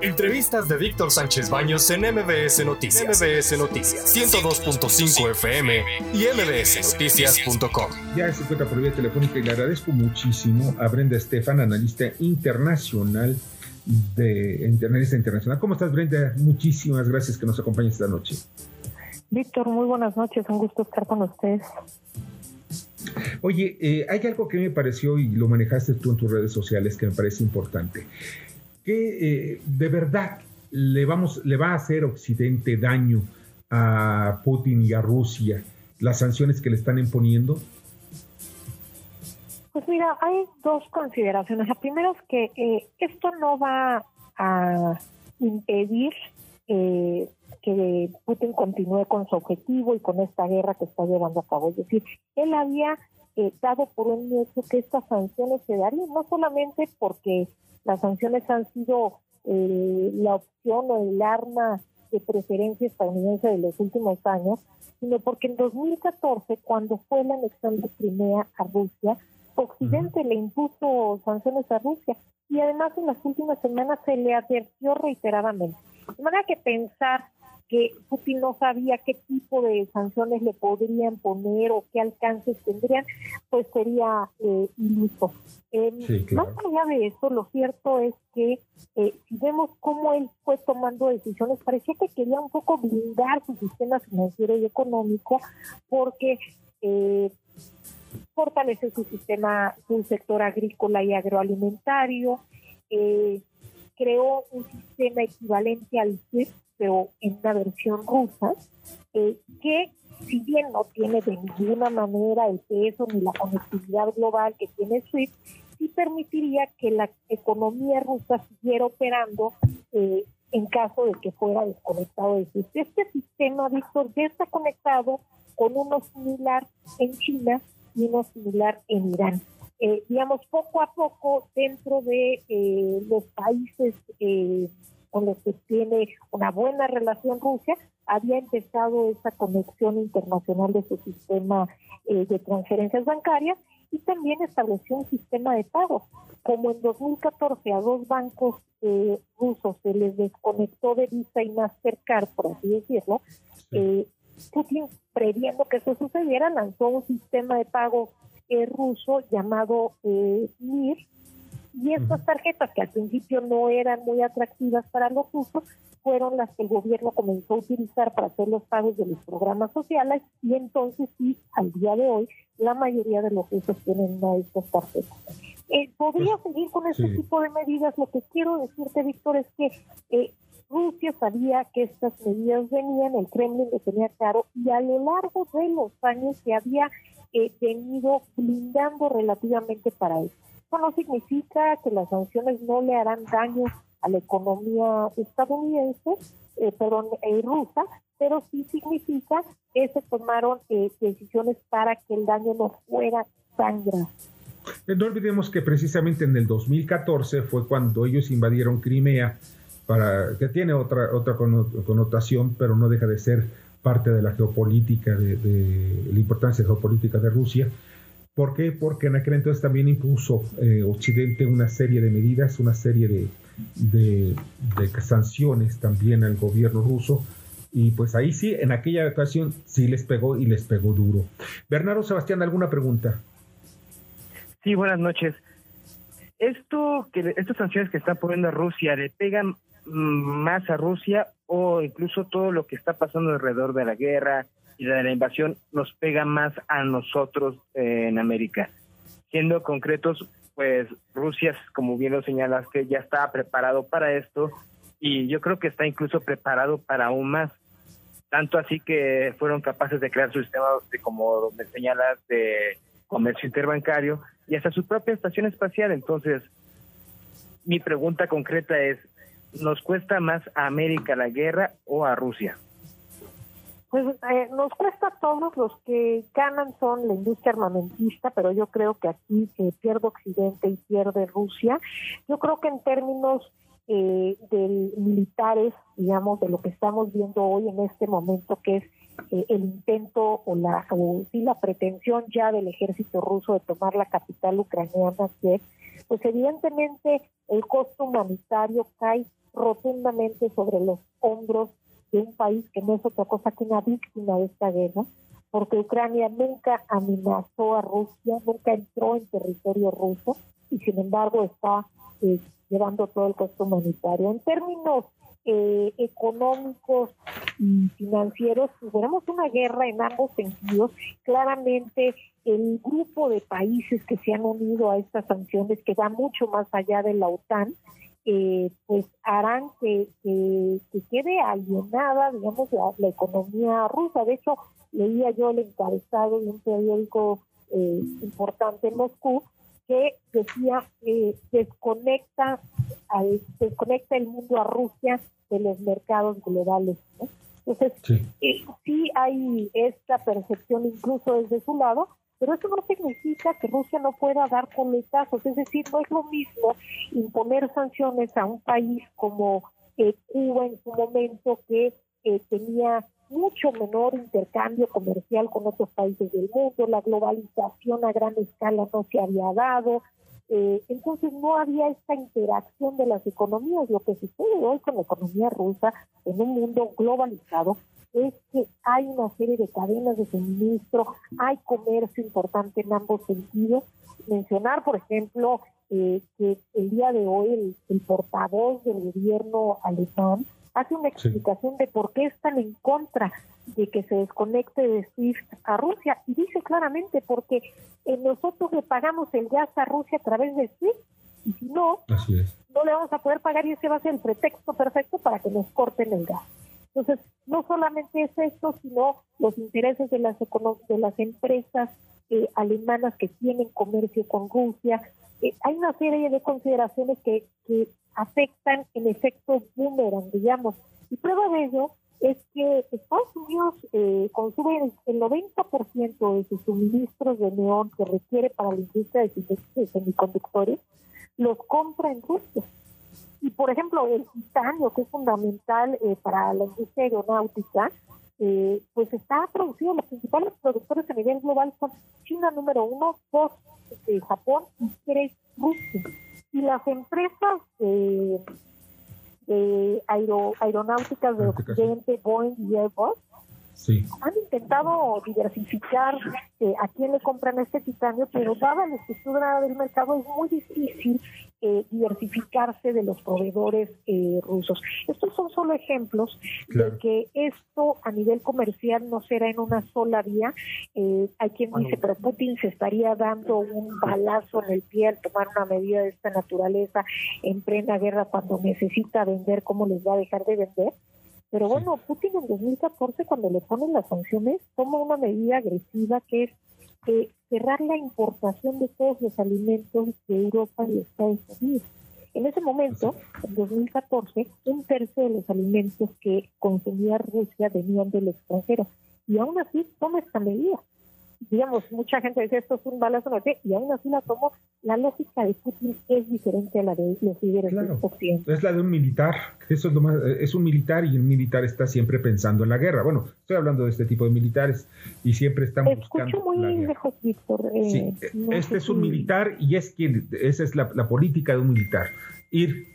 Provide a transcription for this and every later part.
Entrevistas de Víctor Sánchez Baños en MBS Noticias. MBS Noticias. 102.5 FM y mbsnoticias.com. Ya se encuentra por vía telefónica y le agradezco muchísimo a Brenda Estefan, analista internacional de analista internacional. ¿Cómo estás, Brenda? Muchísimas gracias que nos acompañes esta noche. Víctor, muy buenas noches. Un gusto estar con ustedes. Oye, eh, hay algo que me pareció y lo manejaste tú en tus redes sociales que me parece importante que eh, de verdad le, vamos, le va a hacer Occidente daño a Putin y a Rusia las sanciones que le están imponiendo? Pues mira, hay dos consideraciones. La primera es que eh, esto no va a impedir eh, que Putin continúe con su objetivo y con esta guerra que está llevando a cabo. Es decir, él había dado por un hecho que estas sanciones se darían, no solamente porque las sanciones han sido eh, la opción o el arma de preferencia estadounidense de los últimos años, sino porque en 2014, cuando fue la anexión de Crimea a Rusia, Occidente le impuso sanciones a Rusia y además en las últimas semanas se le advirtió reiteradamente. De manera que pensar que Putin no sabía qué tipo de sanciones le podrían poner o qué alcances tendrían, pues sería eh, iluso. Em, más allá de eso, lo cierto es que eh, si vemos cómo él fue tomando decisiones, parecía que quería un poco blindar su sistema financiero y económico porque eh, fortalece su sistema, su sector agrícola y agroalimentario, eh, creó un sistema equivalente al SWIFT, pero en una versión rusa, eh, que si bien no tiene de ninguna manera el peso ni la conectividad global que tiene SWIFT, sí permitiría que la economía rusa siguiera operando eh, en caso de que fuera desconectado de SWIFT. Este sistema, Víctor, ya está conectado con uno similar en China y uno similar en Irán. Eh, digamos, poco a poco dentro de eh, los países eh, con los que tiene una buena relación Rusia, había empezado esa conexión internacional de su sistema de transferencias bancarias y también estableció un sistema de pago. Como en 2014 a dos bancos rusos se les desconectó de Visa y Mastercard, por así decirlo, Putin, previendo que eso sucediera, lanzó un sistema de pago ruso llamado eh, MIR, y estas tarjetas que al principio no eran muy atractivas para los rusos, fueron las que el gobierno comenzó a utilizar para hacer los pagos de los programas sociales y entonces sí, al día de hoy, la mayoría de los rusos tienen una de estas tarjetas. Eh, podría pues, seguir con este tipo de medidas. Lo que quiero decirte, Víctor, es que eh, Rusia sabía que estas medidas venían, el Kremlin lo tenía claro, y a lo largo de los años se había eh, venido blindando relativamente para eso. Eso no significa que las sanciones no le harán daño a la economía estadounidense, eh, perdón, eh, rusa, pero sí significa que se tomaron eh, decisiones para que el daño no fuera tan grave. No olvidemos que precisamente en el 2014 fue cuando ellos invadieron Crimea, para, que tiene otra, otra connotación, pero no deja de ser parte de la geopolítica, de, la importancia geopolítica de Rusia. ¿Por qué? Porque en aquel entonces también impuso eh, Occidente una serie de medidas, una serie de, de, sanciones también al gobierno ruso. Y pues ahí sí, en aquella ocasión sí les pegó y les pegó duro. Bernardo Sebastián, ¿alguna pregunta? Sí, buenas noches. Esto que estas sanciones que está poniendo Rusia le pegan más a Rusia o incluso todo lo que está pasando alrededor de la guerra y de la invasión nos pega más a nosotros eh, en América. Siendo concretos, pues Rusia, como bien lo señalaste, ya está preparado para esto y yo creo que está incluso preparado para aún más. Tanto así que fueron capaces de crear su sistema, de, como me señalas, de comercio interbancario y hasta su propia estación espacial. Entonces, mi pregunta concreta es, ¿nos cuesta más a América la guerra o a Rusia? Pues eh, nos cuesta a todos, los que ganan son la industria armamentista, pero yo creo que aquí se pierde Occidente y pierde Rusia. Yo creo que en términos eh, de militares, digamos, de lo que estamos viendo hoy en este momento, que es eh, el intento o la o sí la pretensión ya del ejército ruso de tomar la capital ucraniana, Kiev, pues evidentemente el costo humanitario cae rotundamente sobre los hombros de un país que no es otra cosa que una víctima de esta guerra, porque Ucrania nunca amenazó a Rusia, nunca entró en territorio ruso y sin embargo está eh, llevando todo el costo humanitario. En términos eh, económicos y financieros, tenemos una guerra en ambos sentidos. Claramente el grupo de países que se han unido a estas sanciones, que va mucho más allá de la OTAN, eh, pues harán que, quede alienada, digamos, la, economía rusa. De hecho, leía yo el encabezado de un periódico eh, importante en Moscú que decía que desconecta, desconecta el mundo a Rusia de los mercados globales. Entonces, eh, sí. hay esta percepción incluso desde su lado, pero eso no significa que Rusia no pueda dar coletazos, es decir, no es lo mismo imponer sanciones a un país como eh, Cuba en su momento que eh, tenía mucho menor intercambio comercial con otros países del mundo, la globalización a gran escala no se había dado, eh, entonces no había esta interacción de las economías. Lo que sucede hoy con la economía rusa en un mundo globalizado es que hay una serie de cadenas de suministro, hay comercio importante en ambos sentidos. Mencionar, por ejemplo, eh, que el día de hoy el, el portavoz del gobierno alemán hace una explicación de por qué están en contra de que se desconecte de SWIFT a Rusia y dice claramente porque nosotros le pagamos el gas a Rusia a través de SWIFT y si no, no le vamos a poder pagar y ese va a ser el pretexto perfecto para que nos corten el gas. Entonces, no solamente es esto, sino los intereses de las, de las empresas eh, alemanas que tienen comercio con Rusia. Eh, hay una serie de consideraciones que, que afectan en efecto boomerang, digamos. Y prueba de ello es que Estados Unidos eh, consume el 90% de sus suministros de neón que requiere para la industria de semiconductores, los compra en Rusia. Y por ejemplo, el titanio, que es fundamental eh, para la industria aeronáutica, eh, pues está producido, los principales productores a nivel global son China número uno, dos Japón y tres Rusia. Y las empresas de aeronáuticas de Occidente, Boeing y Airbus, han intentado diversificar eh, a quién le compran este titanio, pero dada la estructura del mercado es muy difícil eh, diversificarse de los proveedores eh, rusos. Estos son solo ejemplos de que esto a nivel comercial no será en una sola vía. hay quien dice, pero Putin se estaría dando un balazo en el pie al tomar una medida de esta naturaleza en plena guerra cuando necesita vender, ¿cómo les va a dejar de vender? Pero bueno, Putin en 2014, cuando le ponen las sanciones, toma una medida agresiva que es eh, cerrar la importación de todos los alimentos de Europa y Estados Unidos. En ese momento, en 2014, un tercio de los alimentos que consumía Rusia venían del extranjero. Y aún así toma esta medida digamos, mucha gente dice esto es un balazo y aún así la tomo, la lógica de Putin es diferente a la de los líderes claro, Es la de un militar, eso es lo más, es un militar y el militar está siempre pensando en la guerra. Bueno, estoy hablando de este tipo de militares y siempre están buscando. muy lejos, Víctor. Eh, sí, este es un militar y es quien, esa es la, la política de un militar, ir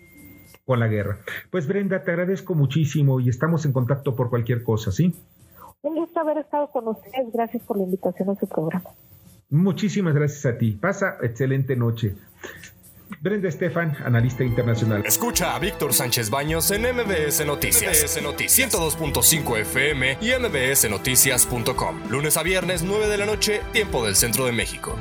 con la guerra. Pues Brenda, te agradezco muchísimo y estamos en contacto por cualquier cosa, ¿sí? Un gusto haber estado con ustedes. Gracias por la invitación a su programa. Muchísimas gracias a ti. Pasa excelente noche. Brenda Estefan, analista internacional. Escucha a Víctor Sánchez Baños en MBS Noticias. MBS Noticias 102.5 FM y MBSNoticias.com. Lunes a viernes, 9 de la noche, tiempo del centro de México.